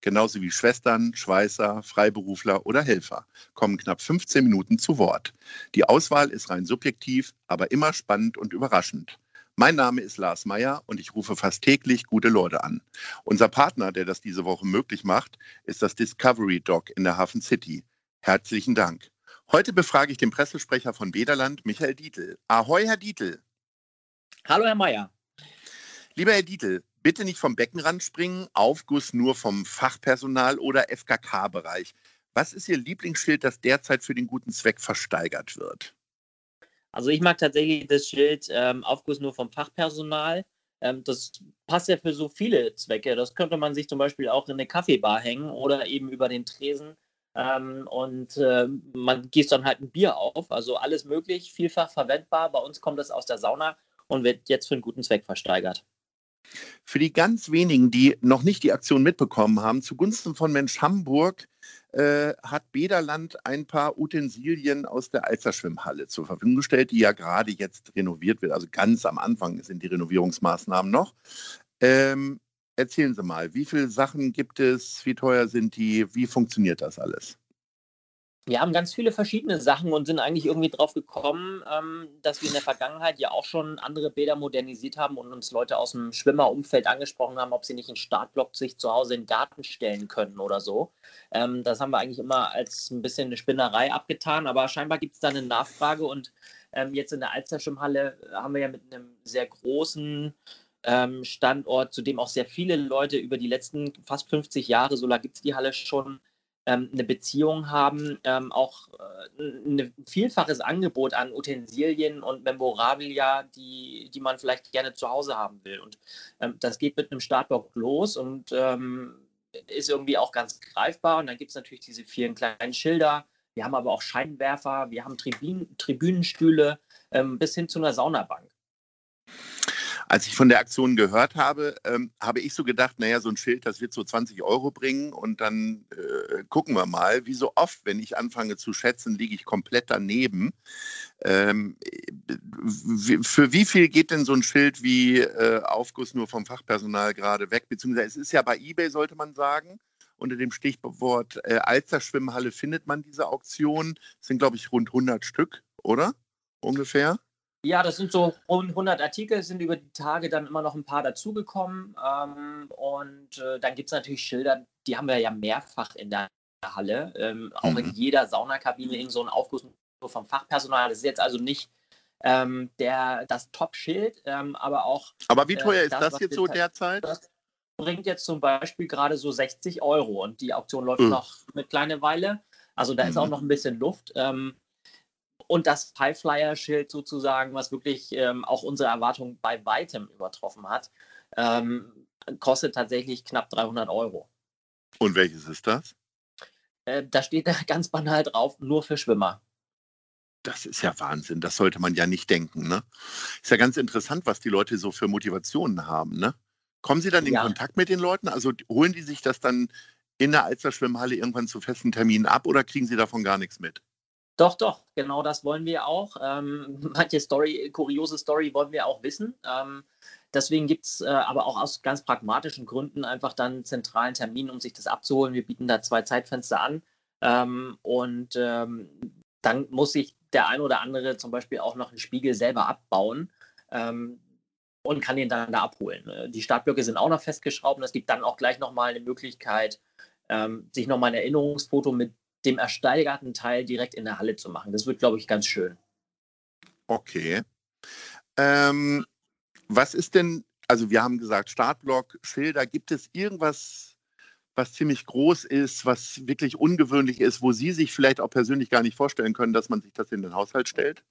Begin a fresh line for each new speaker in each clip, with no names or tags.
genauso wie Schwestern, Schweißer, Freiberufler oder Helfer, kommen knapp 15 Minuten zu Wort. Die Auswahl ist rein subjektiv, aber immer spannend und überraschend. Mein Name ist Lars Meyer und ich rufe fast täglich gute Leute an. Unser Partner, der das diese Woche möglich macht, ist das Discovery Dog in der Hafen City. Herzlichen Dank. Heute befrage ich den Pressesprecher von Bederland, Michael Dietl. Ahoi, Herr Dietl.
Hallo, Herr Mayer.
Lieber Herr Dietl, bitte nicht vom Beckenrand springen, Aufguss nur vom Fachpersonal oder FKK-Bereich. Was ist Ihr Lieblingsschild, das derzeit für den guten Zweck versteigert wird?
Also ich mag tatsächlich das Schild ähm, Aufguss nur vom Fachpersonal. Ähm, das passt ja für so viele Zwecke. Das könnte man sich zum Beispiel auch in eine Kaffeebar hängen oder eben über den Tresen ähm, und äh, man gießt dann halt ein Bier auf. Also alles möglich, vielfach verwendbar. Bei uns kommt das aus der Sauna und wird jetzt für einen guten Zweck versteigert.
Für die ganz wenigen, die noch nicht die Aktion mitbekommen haben, zugunsten von Mensch Hamburg äh, hat Bederland ein paar Utensilien aus der Alzerschwimmhalle zur Verfügung gestellt, die ja gerade jetzt renoviert wird. Also ganz am Anfang sind die Renovierungsmaßnahmen noch. Ähm, erzählen Sie mal, wie viele Sachen gibt es, wie teuer sind die, wie funktioniert das alles?
Wir haben ganz viele verschiedene Sachen und sind eigentlich irgendwie drauf gekommen, ähm, dass wir in der Vergangenheit ja auch schon andere Bäder modernisiert haben und uns Leute aus dem Schwimmerumfeld angesprochen haben, ob sie nicht einen Startblock sich zu Hause in den Garten stellen können oder so. Ähm, das haben wir eigentlich immer als ein bisschen eine Spinnerei abgetan, aber scheinbar gibt es da eine Nachfrage und ähm, jetzt in der Alsterschwimmhalle haben wir ja mit einem sehr großen ähm, Standort, zu dem auch sehr viele Leute über die letzten fast 50 Jahre, so lange gibt es die Halle schon, ähm, eine Beziehung haben, ähm, auch äh, ein vielfaches Angebot an Utensilien und Memorabilia, die, die man vielleicht gerne zu Hause haben will. Und ähm, das geht mit einem Startblock los und ähm, ist irgendwie auch ganz greifbar. Und dann gibt es natürlich diese vielen kleinen Schilder. Wir haben aber auch Scheinwerfer, wir haben Tribün Tribünenstühle ähm, bis hin zu einer Saunabank.
Als ich von der Aktion gehört habe, ähm, habe ich so gedacht, naja, so ein Schild, das wird so 20 Euro bringen und dann äh, gucken wir mal. Wie so oft, wenn ich anfange zu schätzen, liege ich komplett daneben. Ähm, für wie viel geht denn so ein Schild wie äh, Aufguss nur vom Fachpersonal gerade weg? Beziehungsweise es ist ja bei eBay, sollte man sagen. Unter dem Stichwort äh, Alster findet man diese Auktion. Das sind, glaube ich, rund 100 Stück, oder? Ungefähr.
Ja, das sind so rund 100 Artikel, sind über die Tage dann immer noch ein paar dazugekommen. Ähm, und äh, dann gibt es natürlich Schilder, die haben wir ja mehrfach in der Halle. Ähm, auch mhm. in jeder Saunakabine in so einem Aufguss vom Fachpersonal. Das ist jetzt also nicht ähm, der, das Top-Schild, ähm, aber auch.
Aber wie teuer äh, ist das, das jetzt so derzeit?
Das bringt jetzt zum Beispiel gerade so 60 Euro und die Auktion läuft mhm. noch eine kleine Weile. Also da mhm. ist auch noch ein bisschen Luft. Ähm, und das Highflyer-Schild sozusagen, was wirklich ähm, auch unsere Erwartungen bei weitem übertroffen hat, ähm, kostet tatsächlich knapp 300 Euro.
Und welches ist das?
Äh, da steht da ganz banal drauf, nur für Schwimmer.
Das ist ja Wahnsinn, das sollte man ja nicht denken. Ne? Ist ja ganz interessant, was die Leute so für Motivationen haben. Ne? Kommen Sie dann in ja. Kontakt mit den Leuten? Also holen die sich das dann in der Alster-Schwimmhalle irgendwann zu festen Terminen ab oder kriegen Sie davon gar nichts mit?
Doch, doch, genau das wollen wir auch. Ähm, manche Story, kuriose Story wollen wir auch wissen. Ähm, deswegen gibt es äh, aber auch aus ganz pragmatischen Gründen einfach dann einen zentralen Termin, um sich das abzuholen. Wir bieten da zwei Zeitfenster an. Ähm, und ähm, dann muss sich der ein oder andere zum Beispiel auch noch einen Spiegel selber abbauen ähm, und kann den dann da abholen. Äh, die Startblöcke sind auch noch festgeschraubt es gibt dann auch gleich nochmal eine Möglichkeit, ähm, sich nochmal ein Erinnerungsfoto mit dem ersteigerten Teil direkt in der Halle zu machen. Das wird, glaube ich, ganz schön.
Okay. Ähm, was ist denn, also wir haben gesagt, Startblock, Schilder, gibt es irgendwas, was ziemlich groß ist, was wirklich ungewöhnlich ist, wo Sie sich vielleicht auch persönlich gar nicht vorstellen können, dass man sich das in den Haushalt stellt?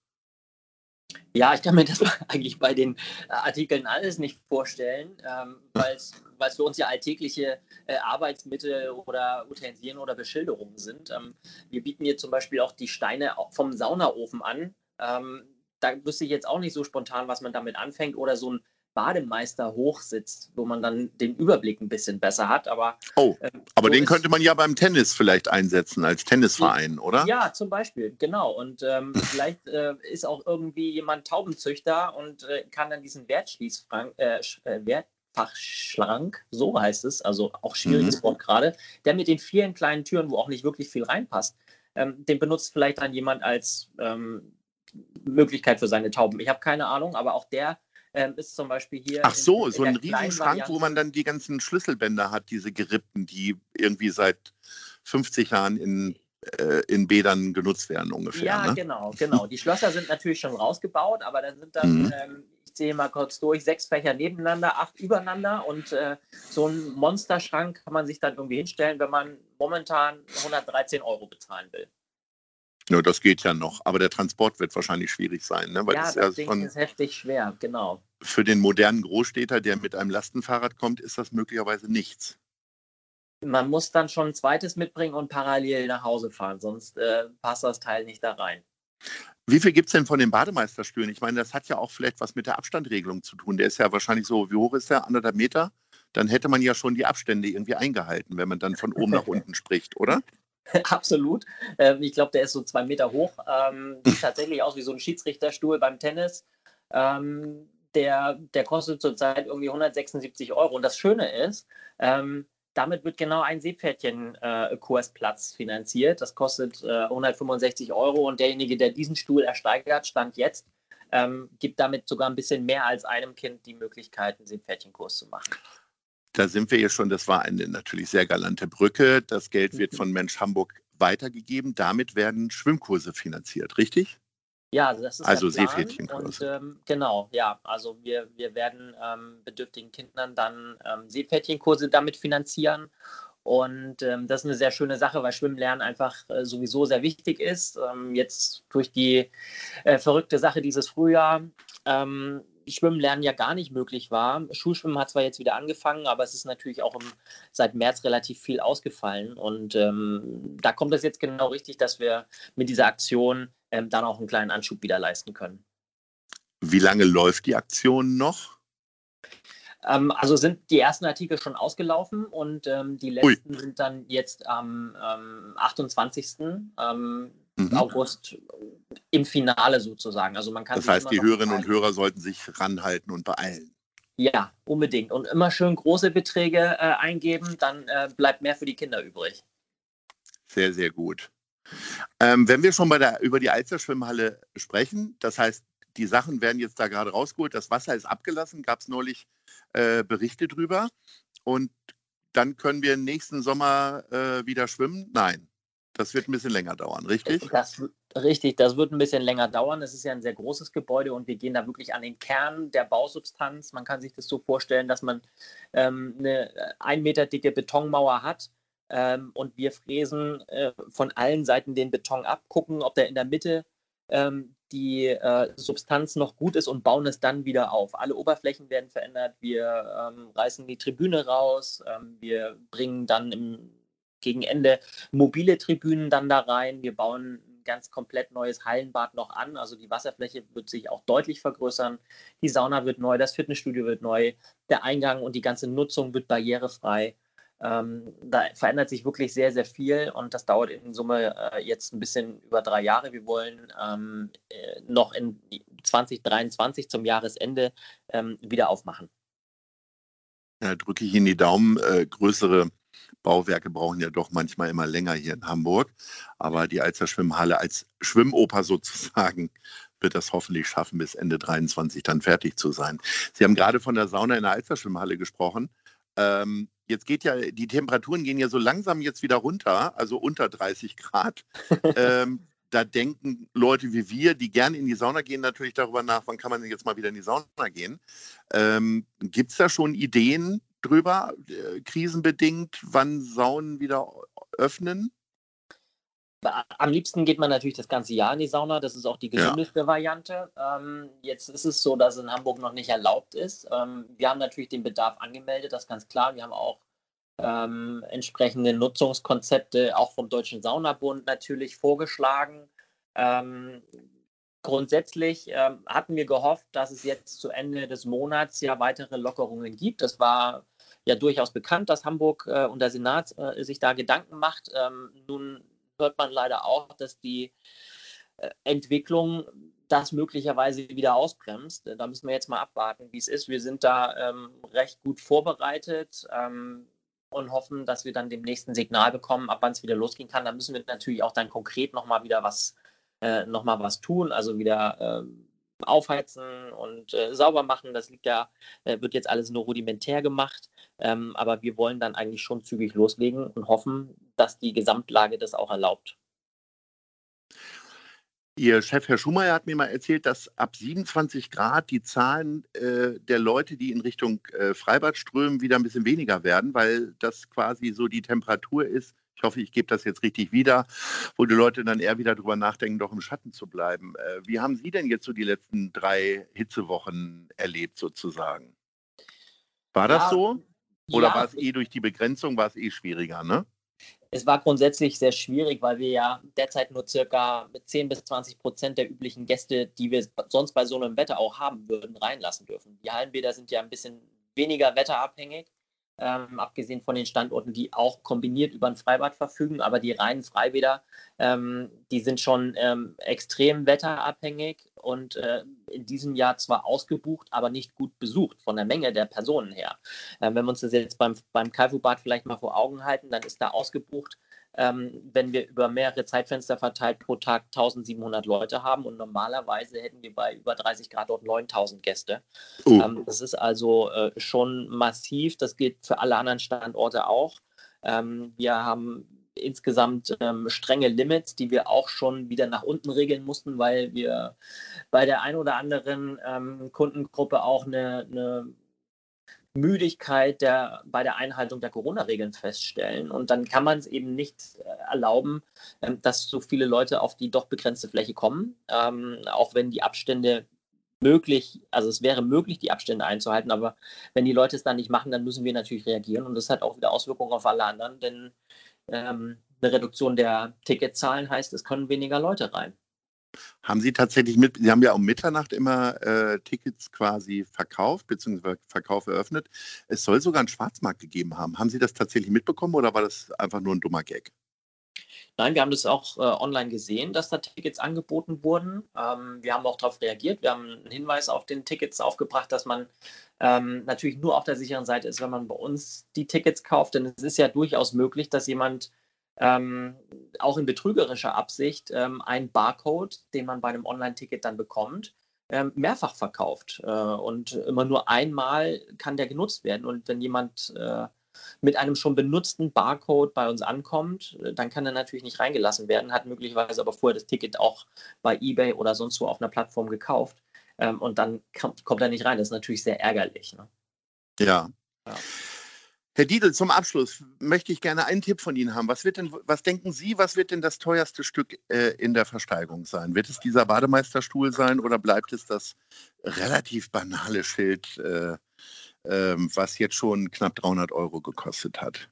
Ja, ich kann mir das eigentlich bei den äh, Artikeln alles nicht vorstellen, ähm, weil es für uns ja alltägliche äh, Arbeitsmittel oder Utensilien oder Beschilderungen sind. Ähm, wir bieten hier zum Beispiel auch die Steine vom Saunaofen an. Ähm, da wüsste ich jetzt auch nicht so spontan, was man damit anfängt. Oder so ein Bademeister hochsitzt, wo man dann den Überblick ein bisschen besser hat. Aber,
oh, ähm, aber so den könnte man ja beim Tennis vielleicht einsetzen, als Tennisverein, oder?
Ja, zum Beispiel, genau. Und ähm, vielleicht äh, ist auch irgendwie jemand Taubenzüchter und äh, kann dann diesen Wertschließfrank, äh, äh Wertfachschrank, so heißt es, also auch schwieriges mhm. Wort gerade, der mit den vielen kleinen Türen, wo auch nicht wirklich viel reinpasst, ähm, den benutzt vielleicht dann jemand als ähm, Möglichkeit für seine Tauben. Ich habe keine Ahnung, aber auch der ähm, ist zum Beispiel hier.
Ach so, in, in so ein Riesenschrank, wo man dann die ganzen Schlüsselbänder hat, diese gerippten, die irgendwie seit 50 Jahren in, äh, in Bädern genutzt werden ungefähr.
Ja,
ne?
genau, genau. Die Schlösser sind natürlich schon rausgebaut, aber dann sind dann, mhm. ähm, ich sehe mal kurz durch, sechs Fächer nebeneinander, acht übereinander und äh, so ein Monsterschrank kann man sich dann irgendwie hinstellen, wenn man momentan 113 Euro bezahlen will.
Ja, das geht ja noch, aber der Transport wird wahrscheinlich schwierig sein. Ne?
Weil ja, das, das Ding von, ist heftig schwer, genau.
Für den modernen Großstädter, der mit einem Lastenfahrrad kommt, ist das möglicherweise nichts.
Man muss dann schon ein zweites mitbringen und parallel nach Hause fahren, sonst äh, passt das Teil nicht da rein.
Wie viel gibt es denn von den Bademeisterstühlen? Ich meine, das hat ja auch vielleicht was mit der Abstandregelung zu tun. Der ist ja wahrscheinlich so, wie hoch ist der? Anderthalb Meter? Dann hätte man ja schon die Abstände irgendwie eingehalten, wenn man dann von oben nach unten spricht, oder?
Absolut. Ähm, ich glaube, der ist so zwei Meter hoch. Ähm, sieht tatsächlich aus wie so ein Schiedsrichterstuhl beim Tennis. Ähm, der, der kostet zurzeit irgendwie 176 Euro. Und das Schöne ist, ähm, damit wird genau ein Seepferdchen-Kursplatz äh, finanziert. Das kostet äh, 165 Euro und derjenige, der diesen Stuhl ersteigert, stand jetzt, ähm, gibt damit sogar ein bisschen mehr als einem Kind die Möglichkeit, einen Seepferdchenkurs zu machen.
Da sind wir ja schon, das war eine natürlich sehr galante Brücke. Das Geld wird mhm. von Mensch Hamburg weitergegeben. Damit werden Schwimmkurse finanziert, richtig?
Ja, das ist
also Seepferdchenkurse.
Ähm, genau, ja. Also wir, wir werden ähm, bedürftigen Kindern dann ähm, Seepferdchenkurse damit finanzieren. Und ähm, das ist eine sehr schöne Sache, weil Schwimmlernen einfach äh, sowieso sehr wichtig ist. Ähm, jetzt durch die äh, verrückte Sache dieses Frühjahr ähm, Schwimmen lernen ja gar nicht möglich war. Schulschwimmen hat zwar jetzt wieder angefangen, aber es ist natürlich auch im, seit März relativ viel ausgefallen. Und ähm, da kommt es jetzt genau richtig, dass wir mit dieser Aktion ähm, dann auch einen kleinen Anschub wieder leisten können.
Wie lange läuft die Aktion noch?
Ähm, also sind die ersten Artikel schon ausgelaufen und ähm, die letzten Ui. sind dann jetzt am 28. Ähm, mhm. August im Finale sozusagen. Also man kann
das heißt, die Hörerinnen und Hörer sollten sich ranhalten und beeilen.
Ja, unbedingt. Und immer schön große Beträge äh, eingeben, dann äh, bleibt mehr für die Kinder übrig.
Sehr, sehr gut. Ähm, wenn wir schon bei der, über die Alster-Schwimmhalle sprechen, das heißt, die Sachen werden jetzt da gerade rausgeholt, das Wasser ist abgelassen, gab es neulich äh, Berichte drüber. Und dann können wir nächsten Sommer äh, wieder schwimmen? Nein. Das wird ein bisschen länger dauern, richtig?
Das, richtig, das wird ein bisschen länger dauern. Es ist ja ein sehr großes Gebäude und wir gehen da wirklich an den Kern der Bausubstanz. Man kann sich das so vorstellen, dass man ähm, eine ein Meter dicke Betonmauer hat ähm, und wir fräsen äh, von allen Seiten den Beton ab, gucken, ob der in der Mitte ähm, die äh, Substanz noch gut ist und bauen es dann wieder auf. Alle Oberflächen werden verändert. Wir ähm, reißen die Tribüne raus. Ähm, wir bringen dann im gegen Ende mobile Tribünen dann da rein. Wir bauen ein ganz komplett neues Hallenbad noch an. Also die Wasserfläche wird sich auch deutlich vergrößern. Die Sauna wird neu, das Fitnessstudio wird neu, der Eingang und die ganze Nutzung wird barrierefrei. Ähm, da verändert sich wirklich sehr, sehr viel und das dauert in Summe äh, jetzt ein bisschen über drei Jahre. Wir wollen ähm, äh, noch in 2023 zum Jahresende ähm, wieder aufmachen.
Ja, drücke ich Ihnen die Daumen. Äh, größere Bauwerke brauchen ja doch manchmal immer länger hier in Hamburg. Aber die Alster Schwimmhalle als Schwimmoper sozusagen wird das hoffentlich schaffen, bis Ende 23 dann fertig zu sein. Sie haben gerade von der Sauna in der Alster Schwimmhalle gesprochen. Ähm, jetzt geht ja, die Temperaturen gehen ja so langsam jetzt wieder runter, also unter 30 Grad. ähm, da denken Leute wie wir, die gerne in die Sauna gehen, natürlich darüber nach, wann kann man jetzt mal wieder in die Sauna gehen. Ähm, Gibt es da schon Ideen, drüber, äh, krisenbedingt, wann Saunen wieder öffnen?
Am liebsten geht man natürlich das ganze Jahr in die Sauna. Das ist auch die gesündeste ja. Variante. Ähm, jetzt ist es so, dass es in Hamburg noch nicht erlaubt ist. Ähm, wir haben natürlich den Bedarf angemeldet, das ist ganz klar. Wir haben auch ähm, entsprechende Nutzungskonzepte auch vom Deutschen Saunabund natürlich vorgeschlagen. Ähm, grundsätzlich ähm, hatten wir gehofft, dass es jetzt zu Ende des Monats ja weitere Lockerungen gibt. Das war ja durchaus bekannt, dass Hamburg äh, und der Senat äh, sich da Gedanken macht. Ähm, nun hört man leider auch, dass die äh, Entwicklung das möglicherweise wieder ausbremst. Da müssen wir jetzt mal abwarten, wie es ist. Wir sind da ähm, recht gut vorbereitet ähm, und hoffen, dass wir dann dem nächsten Signal bekommen, ab wann es wieder losgehen kann. Da müssen wir natürlich auch dann konkret nochmal wieder was, äh, noch was tun, also wieder äh, aufheizen und äh, sauber machen. Das liegt ja, äh, wird jetzt alles nur rudimentär gemacht. Ähm, aber wir wollen dann eigentlich schon zügig loslegen und hoffen, dass die Gesamtlage das auch erlaubt.
Ihr Chef Herr Schumacher hat mir mal erzählt, dass ab 27 Grad die Zahlen äh, der Leute, die in Richtung äh, Freibad strömen, wieder ein bisschen weniger werden, weil das quasi so die Temperatur ist. Ich hoffe, ich gebe das jetzt richtig wieder, wo die Leute dann eher wieder darüber nachdenken, doch im Schatten zu bleiben. Äh, wie haben Sie denn jetzt so die letzten drei Hitzewochen erlebt, sozusagen? War das ja, so? Oder ja, war es eh durch die Begrenzung, war es eh schwieriger, ne?
Es war grundsätzlich sehr schwierig, weil wir ja derzeit nur circa 10 bis 20 Prozent der üblichen Gäste, die wir sonst bei so einem Wetter auch haben würden, reinlassen dürfen. Die Hallenbäder sind ja ein bisschen weniger wetterabhängig ähm, abgesehen von den Standorten, die auch kombiniert über ein Freibad verfügen. Aber die reinen Freibäder, ähm, die sind schon ähm, extrem wetterabhängig und äh, in diesem Jahr zwar ausgebucht, aber nicht gut besucht von der Menge der Personen her. Ähm, wenn wir uns das jetzt beim, beim Kaifu-Bad vielleicht mal vor Augen halten, dann ist da ausgebucht ähm, wenn wir über mehrere Zeitfenster verteilt pro Tag 1700 Leute haben und normalerweise hätten wir bei über 30 Grad dort 9000 Gäste. Oh. Ähm, das ist also äh, schon massiv. Das gilt für alle anderen Standorte auch. Ähm, wir haben insgesamt ähm, strenge Limits, die wir auch schon wieder nach unten regeln mussten, weil wir bei der ein oder anderen ähm, Kundengruppe auch eine, eine Müdigkeit der, bei der Einhaltung der Corona-Regeln feststellen. Und dann kann man es eben nicht äh, erlauben, ähm, dass so viele Leute auf die doch begrenzte Fläche kommen, ähm, auch wenn die Abstände möglich, also es wäre möglich, die Abstände einzuhalten, aber wenn die Leute es dann nicht machen, dann müssen wir natürlich reagieren und das hat auch wieder Auswirkungen auf alle anderen, denn ähm, eine Reduktion der Ticketzahlen heißt, es können weniger Leute rein.
Haben Sie tatsächlich mit, Sie haben ja um Mitternacht immer äh, Tickets quasi verkauft, beziehungsweise Verkauf eröffnet. Es soll sogar einen Schwarzmarkt gegeben haben. Haben Sie das tatsächlich mitbekommen oder war das einfach nur ein dummer Gag?
Nein, wir haben das auch äh, online gesehen, dass da Tickets angeboten wurden. Ähm, wir haben auch darauf reagiert. Wir haben einen Hinweis auf den Tickets aufgebracht, dass man ähm, natürlich nur auf der sicheren Seite ist, wenn man bei uns die Tickets kauft. Denn es ist ja durchaus möglich, dass jemand ähm, auch in betrügerischer Absicht ähm, ein Barcode, den man bei einem Online-Ticket dann bekommt, ähm, mehrfach verkauft. Äh, und immer nur einmal kann der genutzt werden. Und wenn jemand äh, mit einem schon benutzten Barcode bei uns ankommt, äh, dann kann er natürlich nicht reingelassen werden, hat möglicherweise aber vorher das Ticket auch bei eBay oder sonst wo auf einer Plattform gekauft. Ähm, und dann kommt, kommt er nicht rein. Das ist natürlich sehr ärgerlich. Ne?
Ja. ja. Herr Diedl, zum Abschluss möchte ich gerne einen Tipp von Ihnen haben. Was, wird denn, was denken Sie, was wird denn das teuerste Stück äh, in der Versteigerung sein? Wird es dieser Bademeisterstuhl sein oder bleibt es das relativ banale Schild, äh, äh, was jetzt schon knapp 300 Euro gekostet hat?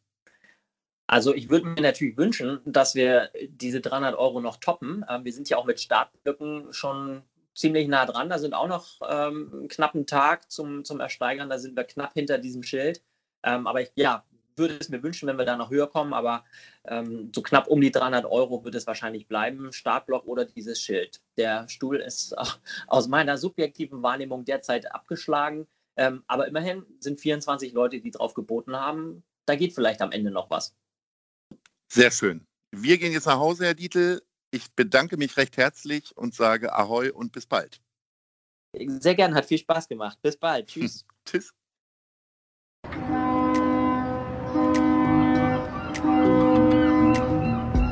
Also ich würde mir natürlich wünschen, dass wir diese 300 Euro noch toppen. Ähm, wir sind ja auch mit Startblöcken schon ziemlich nah dran. Da sind auch noch ähm, einen knappen Tag zum, zum Ersteigern. Da sind wir knapp hinter diesem Schild. Ähm, aber ich ja, würde es mir wünschen, wenn wir da noch höher kommen, aber ähm, so knapp um die 300 Euro wird es wahrscheinlich bleiben, Startblock oder dieses Schild. Der Stuhl ist aus meiner subjektiven Wahrnehmung derzeit abgeschlagen, ähm, aber immerhin sind 24 Leute, die drauf geboten haben. Da geht vielleicht am Ende noch was.
Sehr schön. Wir gehen jetzt nach Hause, Herr Dietl. Ich bedanke mich recht herzlich und sage Ahoi und bis bald.
Sehr gern, hat viel Spaß gemacht. Bis bald. Tschüss.
Tschüss.